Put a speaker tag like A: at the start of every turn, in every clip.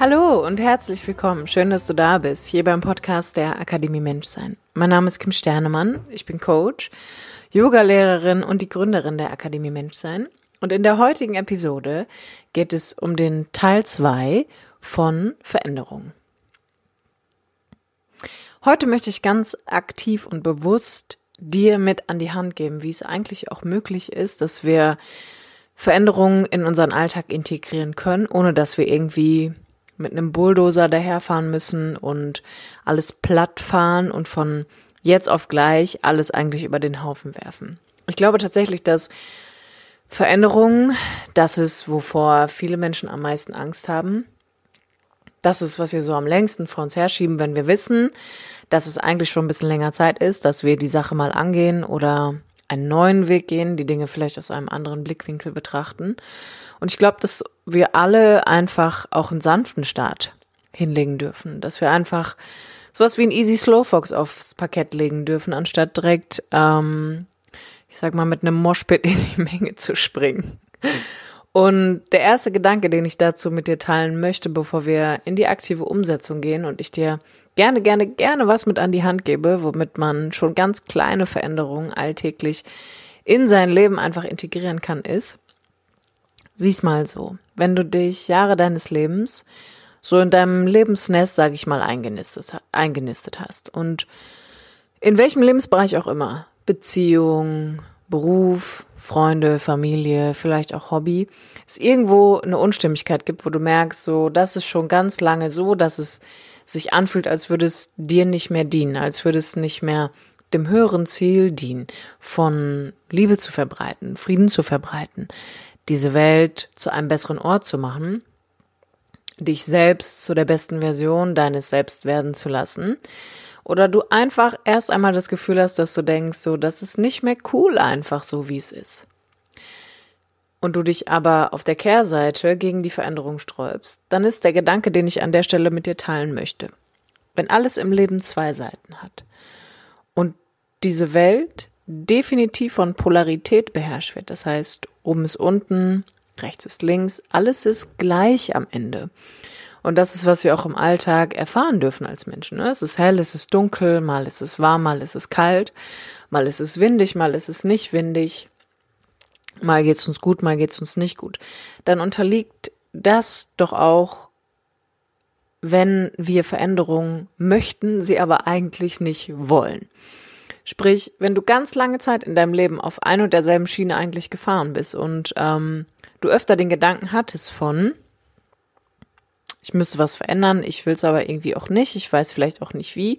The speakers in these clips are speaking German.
A: Hallo und herzlich willkommen. Schön, dass du da bist, hier beim Podcast der Akademie Menschsein. Mein Name ist Kim Sternemann, ich bin Coach, Yogalehrerin und die Gründerin der Akademie Menschsein. Und in der heutigen Episode geht es um den Teil 2 von Veränderungen. Heute möchte ich ganz aktiv und bewusst dir mit an die Hand geben, wie es eigentlich auch möglich ist, dass wir Veränderungen in unseren Alltag integrieren können, ohne dass wir irgendwie mit einem Bulldozer daherfahren müssen und alles platt fahren und von jetzt auf gleich alles eigentlich über den Haufen werfen. Ich glaube tatsächlich, dass Veränderungen, das ist, wovor viele Menschen am meisten Angst haben. Das ist, was wir so am längsten vor uns herschieben, wenn wir wissen, dass es eigentlich schon ein bisschen länger Zeit ist, dass wir die Sache mal angehen oder einen neuen Weg gehen, die Dinge vielleicht aus einem anderen Blickwinkel betrachten. Und ich glaube, dass wir alle einfach auch einen sanften Start hinlegen dürfen, dass wir einfach sowas wie ein Easy Slow Fox aufs Parkett legen dürfen, anstatt direkt, ähm, ich sag mal, mit einem Moshpit in die Menge zu springen. Und der erste Gedanke, den ich dazu mit dir teilen möchte, bevor wir in die aktive Umsetzung gehen und ich dir gerne, gerne, gerne was mit an die Hand gebe, womit man schon ganz kleine Veränderungen alltäglich in sein Leben einfach integrieren kann, ist, Sieh's mal so. Wenn du dich Jahre deines Lebens so in deinem Lebensnest, sag ich mal, eingenistet, eingenistet hast und in welchem Lebensbereich auch immer, Beziehung, Beruf, Freunde, Familie, vielleicht auch Hobby, es irgendwo eine Unstimmigkeit gibt, wo du merkst, so, das ist schon ganz lange so, dass es sich anfühlt, als würde es dir nicht mehr dienen, als würde es nicht mehr dem höheren Ziel dienen, von Liebe zu verbreiten, Frieden zu verbreiten, diese Welt zu einem besseren Ort zu machen, dich selbst zu der besten Version deines Selbst werden zu lassen. Oder du einfach erst einmal das Gefühl hast, dass du denkst, so, das ist nicht mehr cool einfach so, wie es ist. Und du dich aber auf der Kehrseite gegen die Veränderung sträubst, dann ist der Gedanke, den ich an der Stelle mit dir teilen möchte. Wenn alles im Leben zwei Seiten hat und diese Welt definitiv von Polarität beherrscht wird. Das heißt, oben ist unten, rechts ist links, alles ist gleich am Ende. Und das ist, was wir auch im Alltag erfahren dürfen als Menschen. Ne? Es ist hell, es ist dunkel, mal ist es warm, mal ist es kalt, mal ist es windig, mal ist es nicht windig, mal geht's uns gut, mal geht's uns nicht gut. Dann unterliegt das doch auch, wenn wir Veränderungen möchten, sie aber eigentlich nicht wollen. Sprich, wenn du ganz lange Zeit in deinem Leben auf ein und derselben Schiene eigentlich gefahren bist und ähm, du öfter den Gedanken hattest von, ich müsste was verändern, ich will es aber irgendwie auch nicht, ich weiß vielleicht auch nicht wie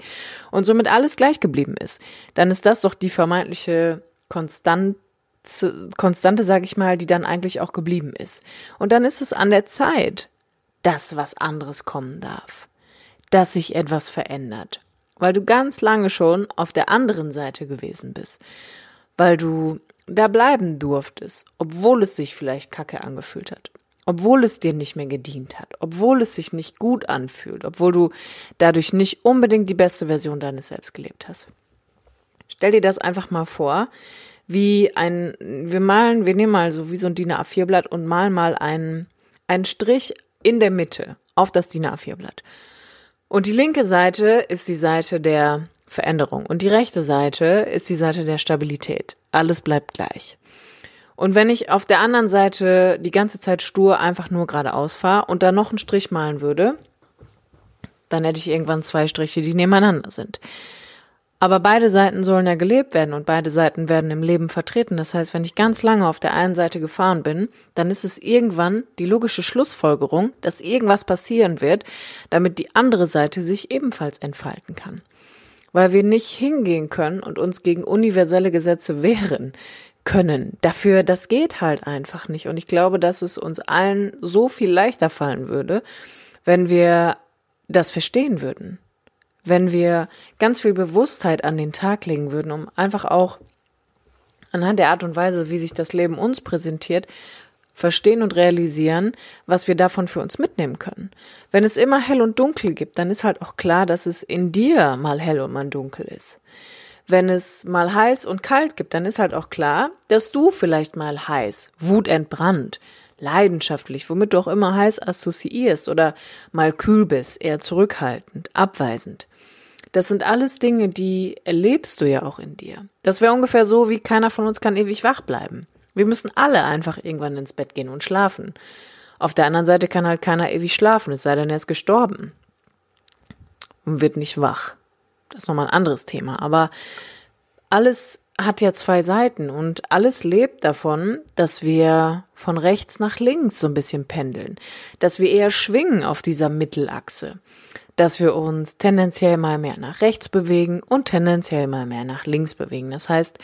A: und somit alles gleich geblieben ist, dann ist das doch die vermeintliche Konstante, Konstante, sage ich mal, die dann eigentlich auch geblieben ist. Und dann ist es an der Zeit, dass was anderes kommen darf, dass sich etwas verändert. Weil du ganz lange schon auf der anderen Seite gewesen bist, weil du da bleiben durftest, obwohl es sich vielleicht kacke angefühlt hat, obwohl es dir nicht mehr gedient hat, obwohl es sich nicht gut anfühlt, obwohl du dadurch nicht unbedingt die beste Version deines Selbst gelebt hast. Stell dir das einfach mal vor, wie ein, wir malen, wir nehmen mal so wie so ein DIN A4-Blatt und malen mal einen, einen Strich in der Mitte auf das DIN A4-Blatt. Und die linke Seite ist die Seite der Veränderung und die rechte Seite ist die Seite der Stabilität. Alles bleibt gleich. Und wenn ich auf der anderen Seite die ganze Zeit stur einfach nur geradeaus fahre und da noch einen Strich malen würde, dann hätte ich irgendwann zwei Striche, die nebeneinander sind. Aber beide Seiten sollen ja gelebt werden und beide Seiten werden im Leben vertreten. Das heißt, wenn ich ganz lange auf der einen Seite gefahren bin, dann ist es irgendwann die logische Schlussfolgerung, dass irgendwas passieren wird, damit die andere Seite sich ebenfalls entfalten kann. Weil wir nicht hingehen können und uns gegen universelle Gesetze wehren. Können. Dafür, das geht halt einfach nicht. Und ich glaube, dass es uns allen so viel leichter fallen würde, wenn wir das verstehen würden. Wenn wir ganz viel Bewusstheit an den Tag legen würden, um einfach auch anhand der Art und Weise, wie sich das Leben uns präsentiert, verstehen und realisieren, was wir davon für uns mitnehmen können. Wenn es immer hell und dunkel gibt, dann ist halt auch klar, dass es in dir mal hell und mal dunkel ist. Wenn es mal heiß und kalt gibt, dann ist halt auch klar, dass du vielleicht mal heiß, wutentbrannt, leidenschaftlich, womit du auch immer heiß assoziierst oder mal kühl bist, eher zurückhaltend, abweisend. Das sind alles Dinge, die erlebst du ja auch in dir. Das wäre ungefähr so, wie keiner von uns kann ewig wach bleiben. Wir müssen alle einfach irgendwann ins Bett gehen und schlafen. Auf der anderen Seite kann halt keiner ewig schlafen, es sei denn, er ist gestorben und wird nicht wach. Das ist nochmal ein anderes Thema. Aber alles hat ja zwei Seiten und alles lebt davon, dass wir von rechts nach links so ein bisschen pendeln, dass wir eher schwingen auf dieser Mittelachse, dass wir uns tendenziell mal mehr nach rechts bewegen und tendenziell mal mehr nach links bewegen. Das heißt,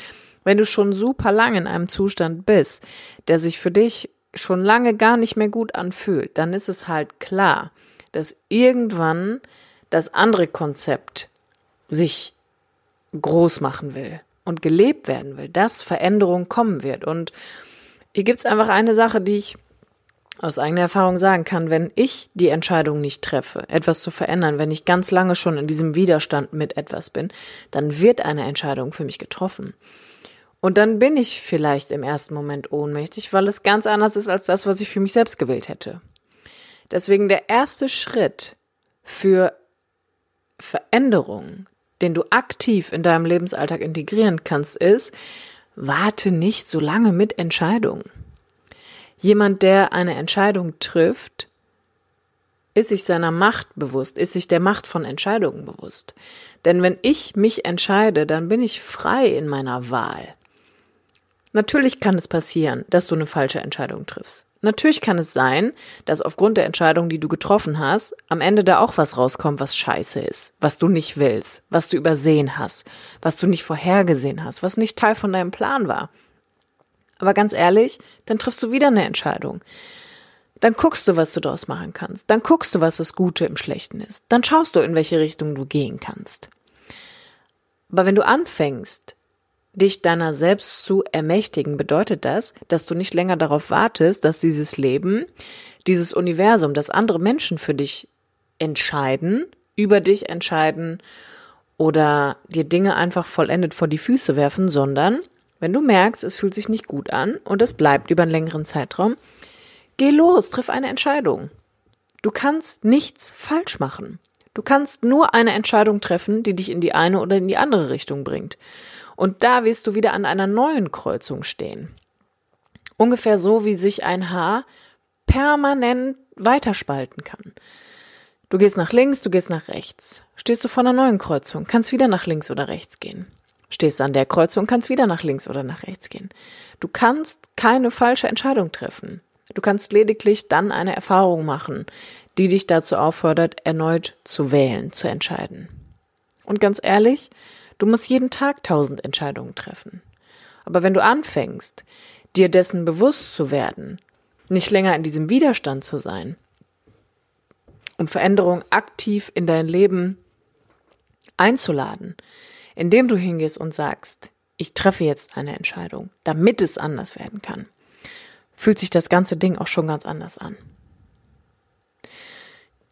A: wenn du schon super lang in einem Zustand bist, der sich für dich schon lange gar nicht mehr gut anfühlt, dann ist es halt klar, dass irgendwann das andere Konzept sich groß machen will und gelebt werden will, dass Veränderung kommen wird. Und hier gibt's einfach eine Sache, die ich aus eigener Erfahrung sagen kann, wenn ich die Entscheidung nicht treffe, etwas zu verändern, wenn ich ganz lange schon in diesem Widerstand mit etwas bin, dann wird eine Entscheidung für mich getroffen. Und dann bin ich vielleicht im ersten Moment ohnmächtig, weil es ganz anders ist als das, was ich für mich selbst gewählt hätte. Deswegen der erste Schritt für Veränderung, den du aktiv in deinem Lebensalltag integrieren kannst, ist, warte nicht so lange mit Entscheidungen. Jemand, der eine Entscheidung trifft, ist sich seiner Macht bewusst, ist sich der Macht von Entscheidungen bewusst. Denn wenn ich mich entscheide, dann bin ich frei in meiner Wahl. Natürlich kann es passieren, dass du eine falsche Entscheidung triffst. Natürlich kann es sein, dass aufgrund der Entscheidung, die du getroffen hast, am Ende da auch was rauskommt, was scheiße ist, was du nicht willst, was du übersehen hast, was du nicht vorhergesehen hast, was nicht Teil von deinem Plan war. Aber ganz ehrlich, dann triffst du wieder eine Entscheidung. Dann guckst du, was du daraus machen kannst. Dann guckst du, was das Gute im Schlechten ist. Dann schaust du, in welche Richtung du gehen kannst. Aber wenn du anfängst, dich deiner selbst zu ermächtigen, bedeutet das, dass du nicht länger darauf wartest, dass dieses Leben, dieses Universum, dass andere Menschen für dich entscheiden, über dich entscheiden oder dir Dinge einfach vollendet vor die Füße werfen, sondern wenn du merkst, es fühlt sich nicht gut an und es bleibt über einen längeren Zeitraum, geh los, triff eine Entscheidung. Du kannst nichts falsch machen. Du kannst nur eine Entscheidung treffen, die dich in die eine oder in die andere Richtung bringt. Und da wirst du wieder an einer neuen Kreuzung stehen. Ungefähr so, wie sich ein Haar permanent weiterspalten kann. Du gehst nach links, du gehst nach rechts. Stehst du vor einer neuen Kreuzung, kannst wieder nach links oder rechts gehen. Stehst an der Kreuzung, kannst wieder nach links oder nach rechts gehen. Du kannst keine falsche Entscheidung treffen. Du kannst lediglich dann eine Erfahrung machen, die dich dazu auffordert, erneut zu wählen, zu entscheiden. Und ganz ehrlich, Du musst jeden Tag tausend Entscheidungen treffen. Aber wenn du anfängst, dir dessen bewusst zu werden, nicht länger in diesem Widerstand zu sein, um Veränderung aktiv in dein Leben einzuladen, indem du hingehst und sagst, ich treffe jetzt eine Entscheidung, damit es anders werden kann, fühlt sich das ganze Ding auch schon ganz anders an.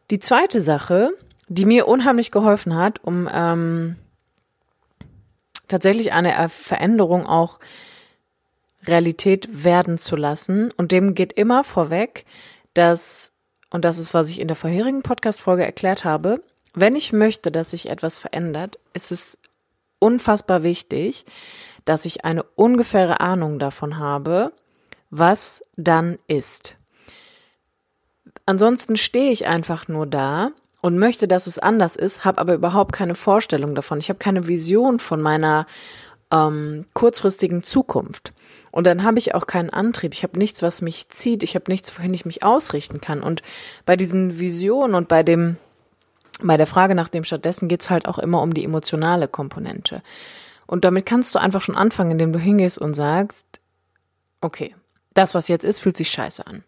A: Die zweite Sache, die mir unheimlich geholfen hat, um ähm, tatsächlich eine Veränderung auch Realität werden zu lassen. Und dem geht immer vorweg, dass, und das ist, was ich in der vorherigen Podcast-Folge erklärt habe, wenn ich möchte, dass sich etwas verändert, ist es unfassbar wichtig, dass ich eine ungefähre Ahnung davon habe, was dann ist. Ansonsten stehe ich einfach nur da und möchte, dass es anders ist, habe aber überhaupt keine Vorstellung davon. Ich habe keine Vision von meiner ähm, kurzfristigen Zukunft. Und dann habe ich auch keinen Antrieb. Ich habe nichts, was mich zieht. Ich habe nichts, wohin ich mich ausrichten kann. Und bei diesen Visionen und bei dem, bei der Frage nach dem stattdessen geht's halt auch immer um die emotionale Komponente. Und damit kannst du einfach schon anfangen, indem du hingehst und sagst, okay, das, was jetzt ist, fühlt sich scheiße an.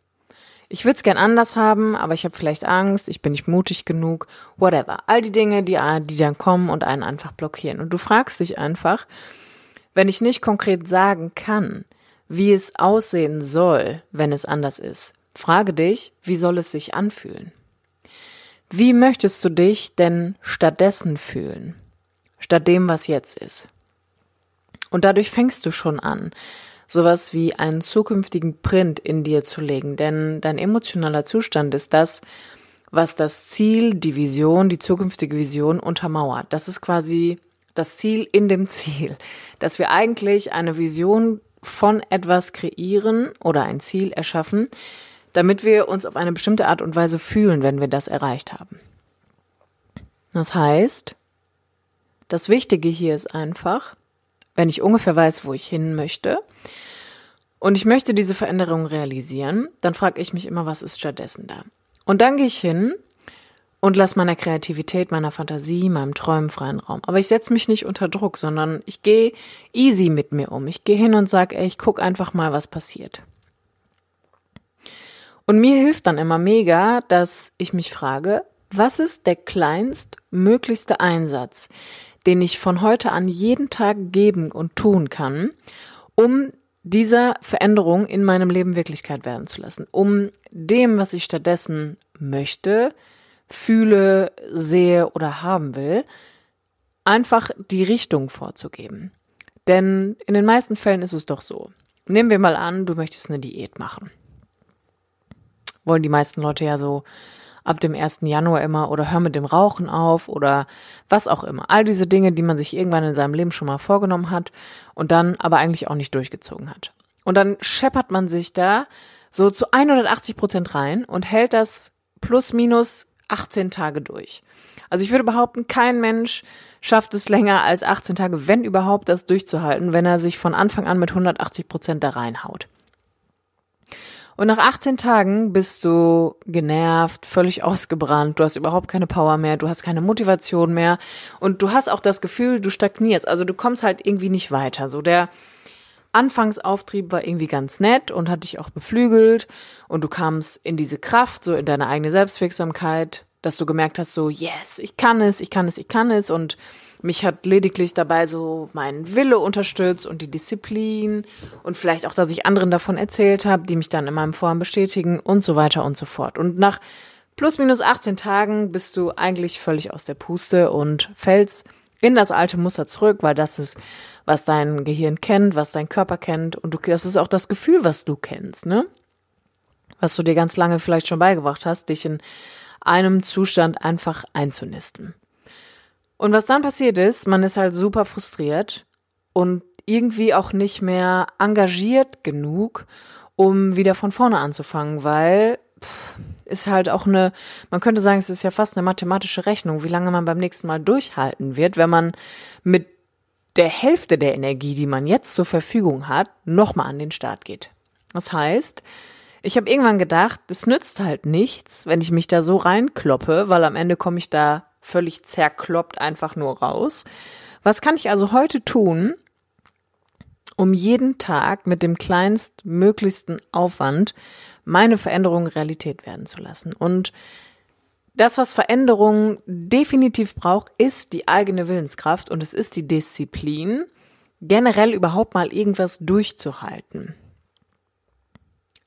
A: Ich würde es gern anders haben, aber ich habe vielleicht Angst, ich bin nicht mutig genug, whatever. All die Dinge, die, die dann kommen und einen einfach blockieren. Und du fragst dich einfach, wenn ich nicht konkret sagen kann, wie es aussehen soll, wenn es anders ist, frage dich, wie soll es sich anfühlen? Wie möchtest du dich denn stattdessen fühlen? Statt dem, was jetzt ist? Und dadurch fängst du schon an, sowas wie einen zukünftigen Print in dir zu legen, denn dein emotionaler Zustand ist das, was das Ziel, die Vision, die zukünftige Vision untermauert. Das ist quasi das Ziel in dem Ziel, dass wir eigentlich eine Vision von etwas kreieren oder ein Ziel erschaffen, damit wir uns auf eine bestimmte Art und Weise fühlen, wenn wir das erreicht haben. Das heißt, das Wichtige hier ist einfach, wenn ich ungefähr weiß, wo ich hin möchte und ich möchte diese Veränderung realisieren, dann frage ich mich immer, was ist stattdessen da? Und dann gehe ich hin und lasse meiner Kreativität, meiner Fantasie, meinem Träumen freien Raum. Aber ich setze mich nicht unter Druck, sondern ich gehe easy mit mir um. Ich gehe hin und sage, ey, ich guck einfach mal, was passiert. Und mir hilft dann immer mega, dass ich mich frage, was ist der kleinstmöglichste Einsatz, den ich von heute an jeden Tag geben und tun kann, um dieser Veränderung in meinem Leben Wirklichkeit werden zu lassen, um dem, was ich stattdessen möchte, fühle, sehe oder haben will, einfach die Richtung vorzugeben. Denn in den meisten Fällen ist es doch so. Nehmen wir mal an, du möchtest eine Diät machen. Wollen die meisten Leute ja so ab dem 1. Januar immer oder hör mit dem Rauchen auf oder was auch immer. All diese Dinge, die man sich irgendwann in seinem Leben schon mal vorgenommen hat und dann aber eigentlich auch nicht durchgezogen hat. Und dann scheppert man sich da so zu 180 Prozent rein und hält das plus minus 18 Tage durch. Also ich würde behaupten, kein Mensch schafft es länger als 18 Tage, wenn überhaupt, das durchzuhalten, wenn er sich von Anfang an mit 180 Prozent da reinhaut. Und nach 18 Tagen bist du genervt, völlig ausgebrannt, du hast überhaupt keine Power mehr, du hast keine Motivation mehr und du hast auch das Gefühl, du stagnierst. Also du kommst halt irgendwie nicht weiter. So der Anfangsauftrieb war irgendwie ganz nett und hat dich auch beflügelt und du kamst in diese Kraft, so in deine eigene Selbstwirksamkeit, dass du gemerkt hast, so, yes, ich kann es, ich kann es, ich kann es und mich hat lediglich dabei so mein Wille unterstützt und die Disziplin und vielleicht auch, dass ich anderen davon erzählt habe, die mich dann in meinem Vorhaben bestätigen und so weiter und so fort. Und nach plus minus 18 Tagen bist du eigentlich völlig aus der Puste und fällst in das alte Muster zurück, weil das ist, was dein Gehirn kennt, was dein Körper kennt und du, das ist auch das Gefühl, was du kennst, ne? Was du dir ganz lange vielleicht schon beigebracht hast, dich in einem Zustand einfach einzunisten. Und was dann passiert ist, man ist halt super frustriert und irgendwie auch nicht mehr engagiert genug, um wieder von vorne anzufangen, weil pff, ist halt auch eine, man könnte sagen, es ist ja fast eine mathematische Rechnung, wie lange man beim nächsten Mal durchhalten wird, wenn man mit der Hälfte der Energie, die man jetzt zur Verfügung hat, nochmal an den Start geht. Das heißt, ich habe irgendwann gedacht, es nützt halt nichts, wenn ich mich da so reinkloppe, weil am Ende komme ich da völlig zerkloppt einfach nur raus. Was kann ich also heute tun, um jeden Tag mit dem kleinstmöglichsten Aufwand meine Veränderung Realität werden zu lassen? Und das, was Veränderung definitiv braucht, ist die eigene Willenskraft und es ist die Disziplin, generell überhaupt mal irgendwas durchzuhalten.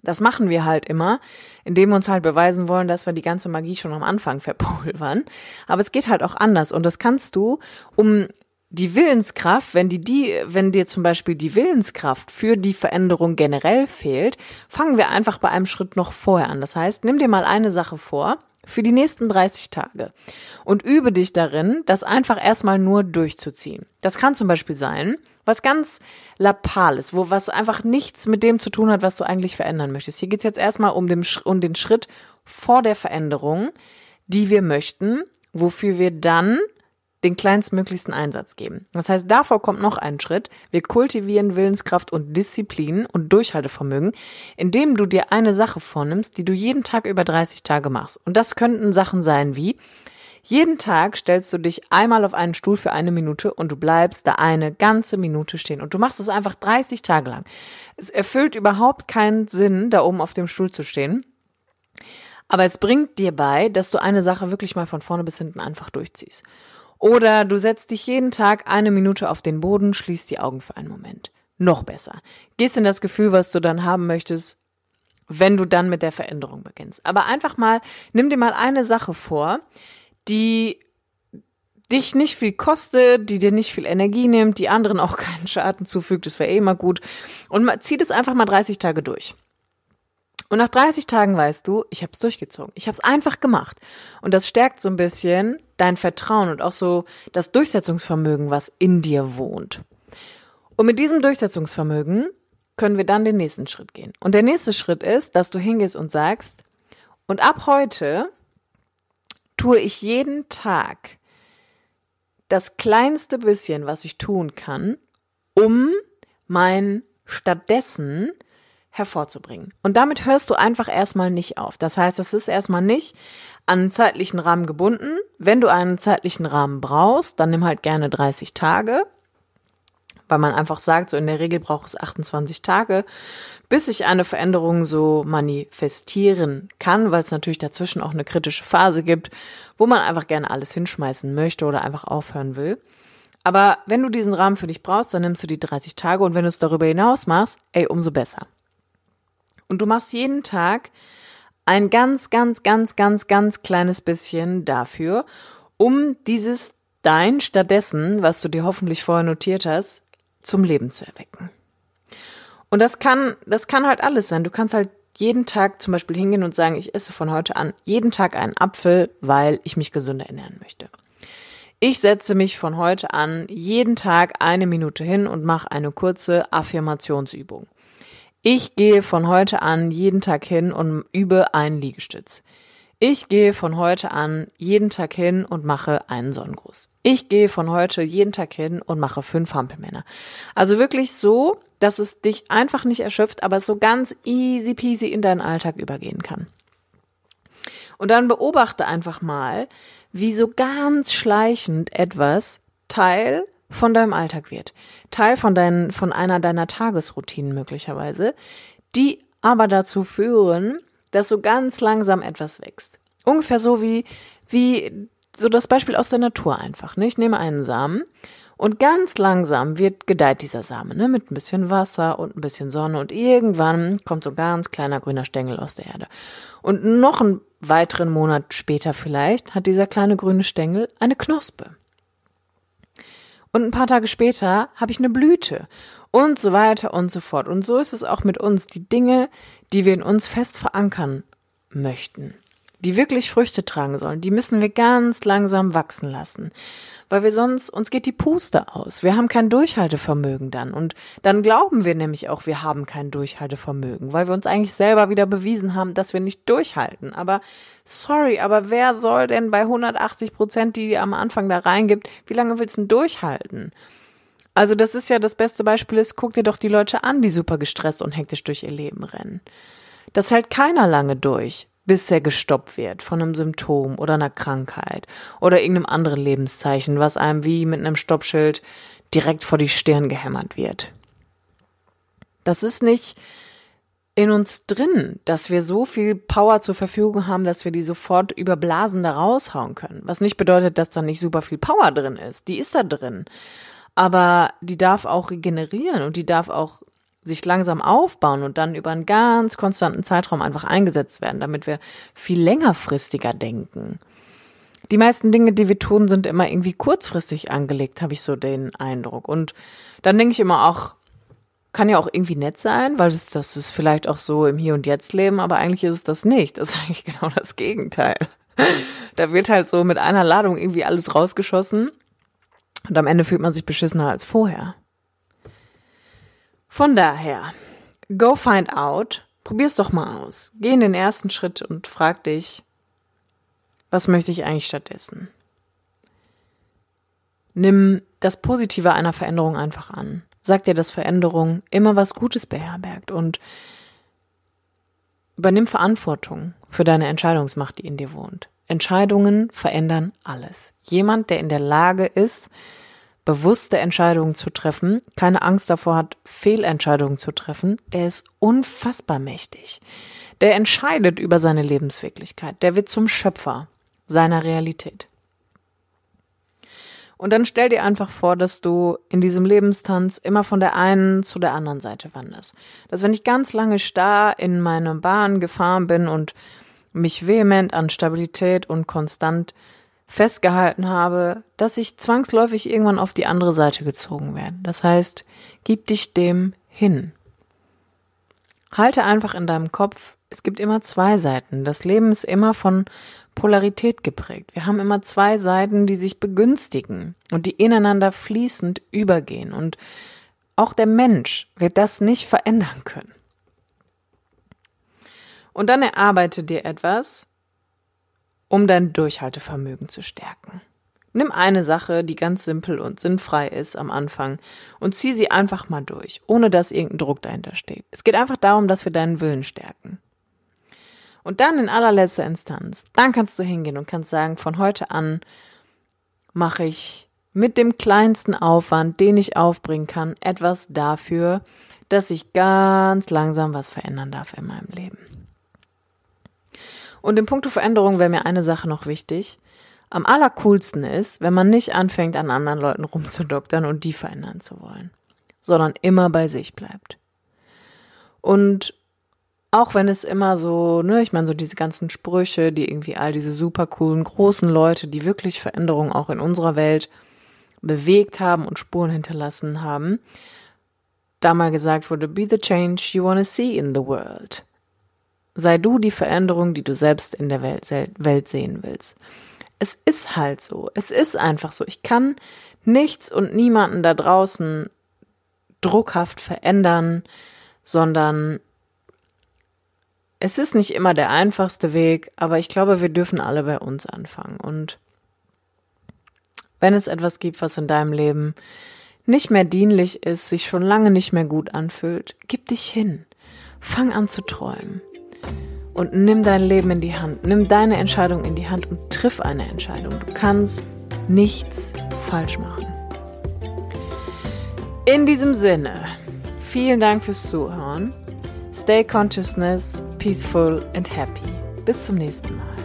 A: Das machen wir halt immer, indem wir uns halt beweisen wollen, dass wir die ganze Magie schon am Anfang verpulvern. Aber es geht halt auch anders und das kannst du, um die Willenskraft, wenn die, die, wenn dir zum Beispiel die Willenskraft für die Veränderung generell fehlt, fangen wir einfach bei einem Schritt noch vorher an. Das heißt, nimm dir mal eine Sache vor für die nächsten 30 Tage und übe dich darin, das einfach erstmal nur durchzuziehen. Das kann zum Beispiel sein, was ganz Lapales, wo was einfach nichts mit dem zu tun hat, was du eigentlich verändern möchtest. Hier geht's jetzt erstmal um den, um den Schritt vor der Veränderung, die wir möchten, wofür wir dann den kleinstmöglichsten Einsatz geben. Das heißt, davor kommt noch ein Schritt. Wir kultivieren Willenskraft und Disziplin und Durchhaltevermögen, indem du dir eine Sache vornimmst, die du jeden Tag über 30 Tage machst. Und das könnten Sachen sein wie Jeden Tag stellst du dich einmal auf einen Stuhl für eine Minute und du bleibst da eine ganze Minute stehen. Und du machst es einfach 30 Tage lang. Es erfüllt überhaupt keinen Sinn, da oben auf dem Stuhl zu stehen. Aber es bringt dir bei, dass du eine Sache wirklich mal von vorne bis hinten einfach durchziehst. Oder du setzt dich jeden Tag eine Minute auf den Boden, schließt die Augen für einen Moment. Noch besser. Gehst in das Gefühl, was du dann haben möchtest, wenn du dann mit der Veränderung beginnst. Aber einfach mal, nimm dir mal eine Sache vor, die dich nicht viel kostet, die dir nicht viel Energie nimmt, die anderen auch keinen Schaden zufügt, das wäre eh immer gut. Und zieh das einfach mal 30 Tage durch. Und nach 30 Tagen weißt du, ich habe es durchgezogen. Ich habe es einfach gemacht. Und das stärkt so ein bisschen dein Vertrauen und auch so das Durchsetzungsvermögen, was in dir wohnt. Und mit diesem Durchsetzungsvermögen können wir dann den nächsten Schritt gehen. Und der nächste Schritt ist, dass du hingehst und sagst, und ab heute tue ich jeden Tag das kleinste bisschen, was ich tun kann, um mein stattdessen hervorzubringen. Und damit hörst du einfach erstmal nicht auf. Das heißt, das ist erstmal nicht an einen zeitlichen Rahmen gebunden. Wenn du einen zeitlichen Rahmen brauchst, dann nimm halt gerne 30 Tage weil man einfach sagt, so in der Regel braucht es 28 Tage, bis sich eine Veränderung so manifestieren kann, weil es natürlich dazwischen auch eine kritische Phase gibt, wo man einfach gerne alles hinschmeißen möchte oder einfach aufhören will. Aber wenn du diesen Rahmen für dich brauchst, dann nimmst du die 30 Tage und wenn du es darüber hinaus machst, ey, umso besser. Und du machst jeden Tag ein ganz, ganz, ganz, ganz, ganz kleines bisschen dafür, um dieses Dein stattdessen, was du dir hoffentlich vorher notiert hast, zum Leben zu erwecken. Und das kann, das kann halt alles sein. Du kannst halt jeden Tag zum Beispiel hingehen und sagen, ich esse von heute an jeden Tag einen Apfel, weil ich mich gesünder ernähren möchte. Ich setze mich von heute an jeden Tag eine Minute hin und mache eine kurze Affirmationsübung. Ich gehe von heute an jeden Tag hin und übe einen Liegestütz. Ich gehe von heute an jeden Tag hin und mache einen Sonnengruß. Ich gehe von heute jeden Tag hin und mache fünf Hampelmänner. Also wirklich so, dass es dich einfach nicht erschöpft, aber so ganz easy peasy in deinen Alltag übergehen kann. Und dann beobachte einfach mal, wie so ganz schleichend etwas Teil von deinem Alltag wird. Teil von deinen, von einer deiner Tagesroutinen möglicherweise, die aber dazu führen, dass so ganz langsam etwas wächst. Ungefähr so wie, wie so das Beispiel aus der Natur einfach. Ne? Ich nehme einen Samen und ganz langsam wird gedeiht dieser Samen, ne? mit ein bisschen Wasser und ein bisschen Sonne und irgendwann kommt so ein ganz kleiner grüner Stängel aus der Erde. Und noch einen weiteren Monat später vielleicht hat dieser kleine grüne Stängel eine Knospe. Und ein paar Tage später habe ich eine Blüte und so weiter und so fort. Und so ist es auch mit uns. Die Dinge, die wir in uns fest verankern möchten, die wirklich Früchte tragen sollen, die müssen wir ganz langsam wachsen lassen. Weil wir sonst, uns geht die Puste aus. Wir haben kein Durchhaltevermögen dann. Und dann glauben wir nämlich auch, wir haben kein Durchhaltevermögen, weil wir uns eigentlich selber wieder bewiesen haben, dass wir nicht durchhalten. Aber sorry, aber wer soll denn bei 180 Prozent, die am Anfang da reingibt, wie lange willst du denn durchhalten? Also das ist ja das beste Beispiel ist, guck dir doch die Leute an, die super gestresst und hektisch durch ihr Leben rennen. Das hält keiner lange durch, bis er gestoppt wird von einem Symptom oder einer Krankheit oder irgendeinem anderen Lebenszeichen, was einem wie mit einem Stoppschild direkt vor die Stirn gehämmert wird. Das ist nicht in uns drin, dass wir so viel Power zur Verfügung haben, dass wir die sofort überblasen da raushauen können. Was nicht bedeutet, dass da nicht super viel Power drin ist. Die ist da drin aber die darf auch regenerieren und die darf auch sich langsam aufbauen und dann über einen ganz konstanten Zeitraum einfach eingesetzt werden, damit wir viel längerfristiger denken. Die meisten Dinge, die wir tun, sind immer irgendwie kurzfristig angelegt, habe ich so den Eindruck. Und dann denke ich immer auch, kann ja auch irgendwie nett sein, weil das, das ist vielleicht auch so im Hier und Jetzt leben, aber eigentlich ist es das nicht. Das ist eigentlich genau das Gegenteil. Da wird halt so mit einer Ladung irgendwie alles rausgeschossen und am Ende fühlt man sich beschissener als vorher. Von daher, go find out, probier's doch mal aus. Geh in den ersten Schritt und frag dich, was möchte ich eigentlich stattdessen? Nimm das Positive einer Veränderung einfach an. Sag dir, dass Veränderung immer was Gutes beherbergt und übernimm Verantwortung für deine Entscheidungsmacht, die in dir wohnt. Entscheidungen verändern alles. Jemand, der in der Lage ist, bewusste Entscheidungen zu treffen, keine Angst davor hat, Fehlentscheidungen zu treffen, der ist unfassbar mächtig. Der entscheidet über seine Lebenswirklichkeit. Der wird zum Schöpfer seiner Realität. Und dann stell dir einfach vor, dass du in diesem Lebenstanz immer von der einen zu der anderen Seite wanderst. Dass wenn ich ganz lange starr in meine Bahn gefahren bin und mich vehement an Stabilität und konstant festgehalten habe, dass ich zwangsläufig irgendwann auf die andere Seite gezogen werde. Das heißt, gib dich dem hin. Halte einfach in deinem Kopf, es gibt immer zwei Seiten. Das Leben ist immer von Polarität geprägt. Wir haben immer zwei Seiten, die sich begünstigen und die ineinander fließend übergehen. Und auch der Mensch wird das nicht verändern können. Und dann erarbeite dir etwas, um dein Durchhaltevermögen zu stärken. Nimm eine Sache, die ganz simpel und sinnfrei ist am Anfang und zieh sie einfach mal durch, ohne dass irgendein Druck dahinter steht. Es geht einfach darum, dass wir deinen Willen stärken. Und dann in allerletzter Instanz, dann kannst du hingehen und kannst sagen, von heute an mache ich mit dem kleinsten Aufwand, den ich aufbringen kann, etwas dafür, dass ich ganz langsam was verändern darf in meinem Leben. Und in puncto Veränderung wäre mir eine Sache noch wichtig. Am allercoolsten ist, wenn man nicht anfängt, an anderen Leuten rumzudoktern und die verändern zu wollen, sondern immer bei sich bleibt. Und auch wenn es immer so, ne, ich meine, so diese ganzen Sprüche, die irgendwie all diese super coolen, großen Leute, die wirklich Veränderungen auch in unserer Welt bewegt haben und Spuren hinterlassen haben, da mal gesagt wurde, be the change you want to see in the world. Sei du die Veränderung, die du selbst in der Welt, Welt sehen willst. Es ist halt so. Es ist einfach so. Ich kann nichts und niemanden da draußen druckhaft verändern, sondern es ist nicht immer der einfachste Weg, aber ich glaube, wir dürfen alle bei uns anfangen. Und wenn es etwas gibt, was in deinem Leben nicht mehr dienlich ist, sich schon lange nicht mehr gut anfühlt, gib dich hin. Fang an zu träumen. Und nimm dein Leben in die Hand. Nimm deine Entscheidung in die Hand und triff eine Entscheidung. Du kannst nichts falsch machen. In diesem Sinne, vielen Dank fürs Zuhören. Stay consciousness, peaceful and happy. Bis zum nächsten Mal.